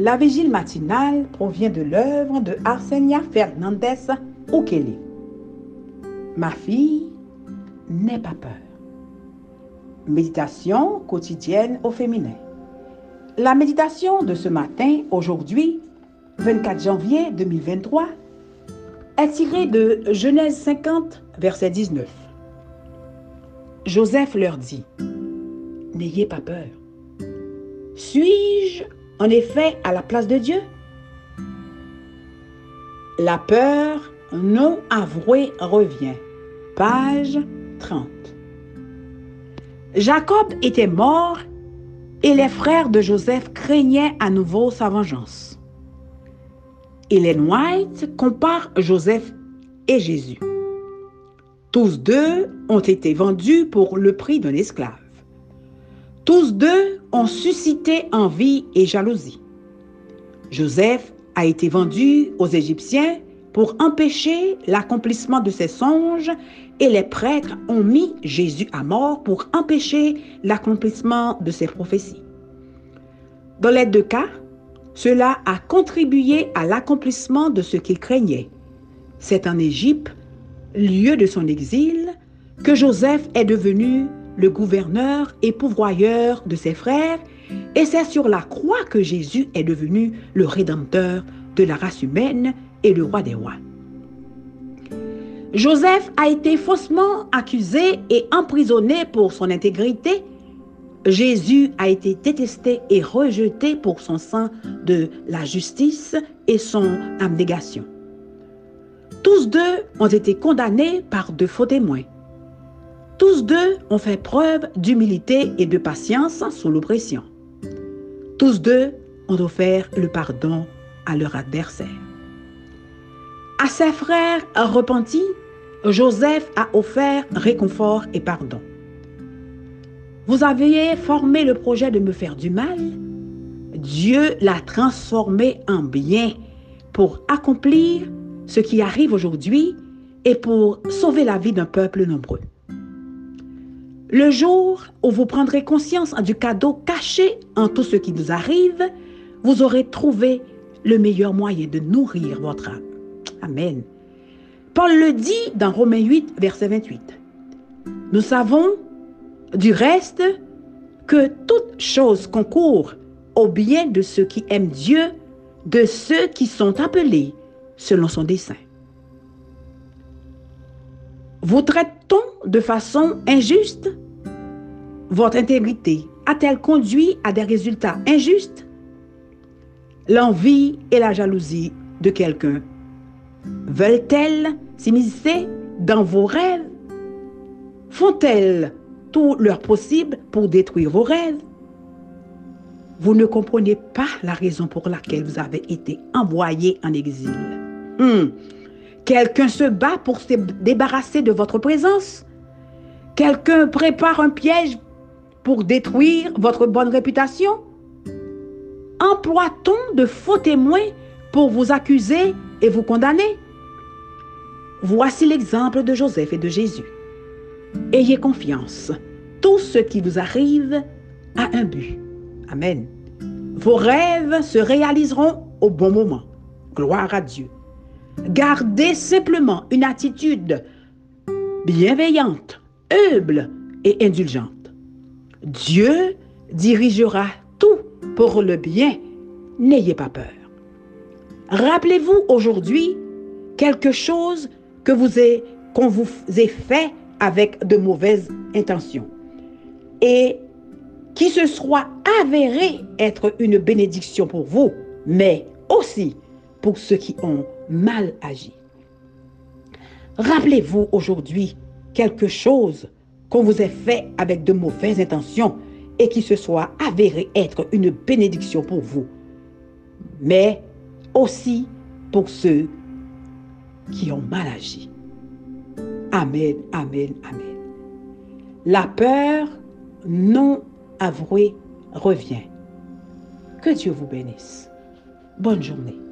La vigile matinale provient de l'œuvre de Arsenia Fernandez Ukele. Ma fille, n'aie pas peur. Méditation quotidienne au féminin. La méditation de ce matin, aujourd'hui, 24 janvier 2023, est tirée de Genèse 50, verset 19. Joseph leur dit, N'ayez pas peur. Suis-je en effet à la place de Dieu La peur non avouée revient. Page 30. Jacob était mort et les frères de Joseph craignaient à nouveau sa vengeance. Ellen White compare Joseph et Jésus. Tous deux ont été vendus pour le prix d'un esclave. Tous deux ont suscité envie et jalousie. Joseph a été vendu aux Égyptiens pour empêcher l'accomplissement de ses songes et les prêtres ont mis Jésus à mort pour empêcher l'accomplissement de ses prophéties. Dans les deux cas, cela a contribué à l'accomplissement de ce qu'il craignait. C'est en Égypte, lieu de son exil, que Joseph est devenu le gouverneur et pourvoyeur de ses frères, et c'est sur la croix que Jésus est devenu le rédempteur de la race humaine et le roi des rois. Joseph a été faussement accusé et emprisonné pour son intégrité. Jésus a été détesté et rejeté pour son sang de la justice et son abnégation. Tous deux ont été condamnés par de faux témoins. Tous deux ont fait preuve d'humilité et de patience sous l'oppression. Tous deux ont offert le pardon à leur adversaire. À ses frères repentis, Joseph a offert réconfort et pardon. Vous aviez formé le projet de me faire du mal. Dieu l'a transformé en bien pour accomplir ce qui arrive aujourd'hui et pour sauver la vie d'un peuple nombreux. Le jour où vous prendrez conscience du cadeau caché en tout ce qui nous arrive, vous aurez trouvé le meilleur moyen de nourrir votre âme. Amen. Paul le dit dans Romains 8, verset 28. Nous savons du reste que toute chose concourt au bien de ceux qui aiment Dieu, de ceux qui sont appelés selon son dessein. Vous traite-t-on de façon injuste Votre intégrité a-t-elle conduit à des résultats injustes? L'envie et la jalousie de quelqu'un veulent-elles s'immiscer dans vos rêves? Font-elles tout leur possible pour détruire vos rêves? Vous ne comprenez pas la raison pour laquelle vous avez été envoyé en exil. Hmm. Quelqu'un se bat pour se débarrasser de votre présence. Quelqu'un prépare un piège pour détruire votre bonne réputation. Emploie-t-on de faux témoins pour vous accuser et vous condamner? Voici l'exemple de Joseph et de Jésus. Ayez confiance. Tout ce qui vous arrive a un but. Amen. Vos rêves se réaliseront au bon moment. Gloire à Dieu. Gardez simplement une attitude bienveillante, humble et indulgente. Dieu dirigera tout pour le bien. N'ayez pas peur. Rappelez-vous aujourd'hui quelque chose que vous qu'on vous ait fait avec de mauvaises intentions et qui se soit avéré être une bénédiction pour vous, mais aussi pour ceux qui ont mal agi. Rappelez-vous aujourd'hui quelque chose qu'on vous ait fait avec de mauvaises intentions et qui se soit avéré être une bénédiction pour vous, mais aussi pour ceux qui ont mal agi. Amen, amen, amen. La peur non avouée revient. Que Dieu vous bénisse. Bonne journée.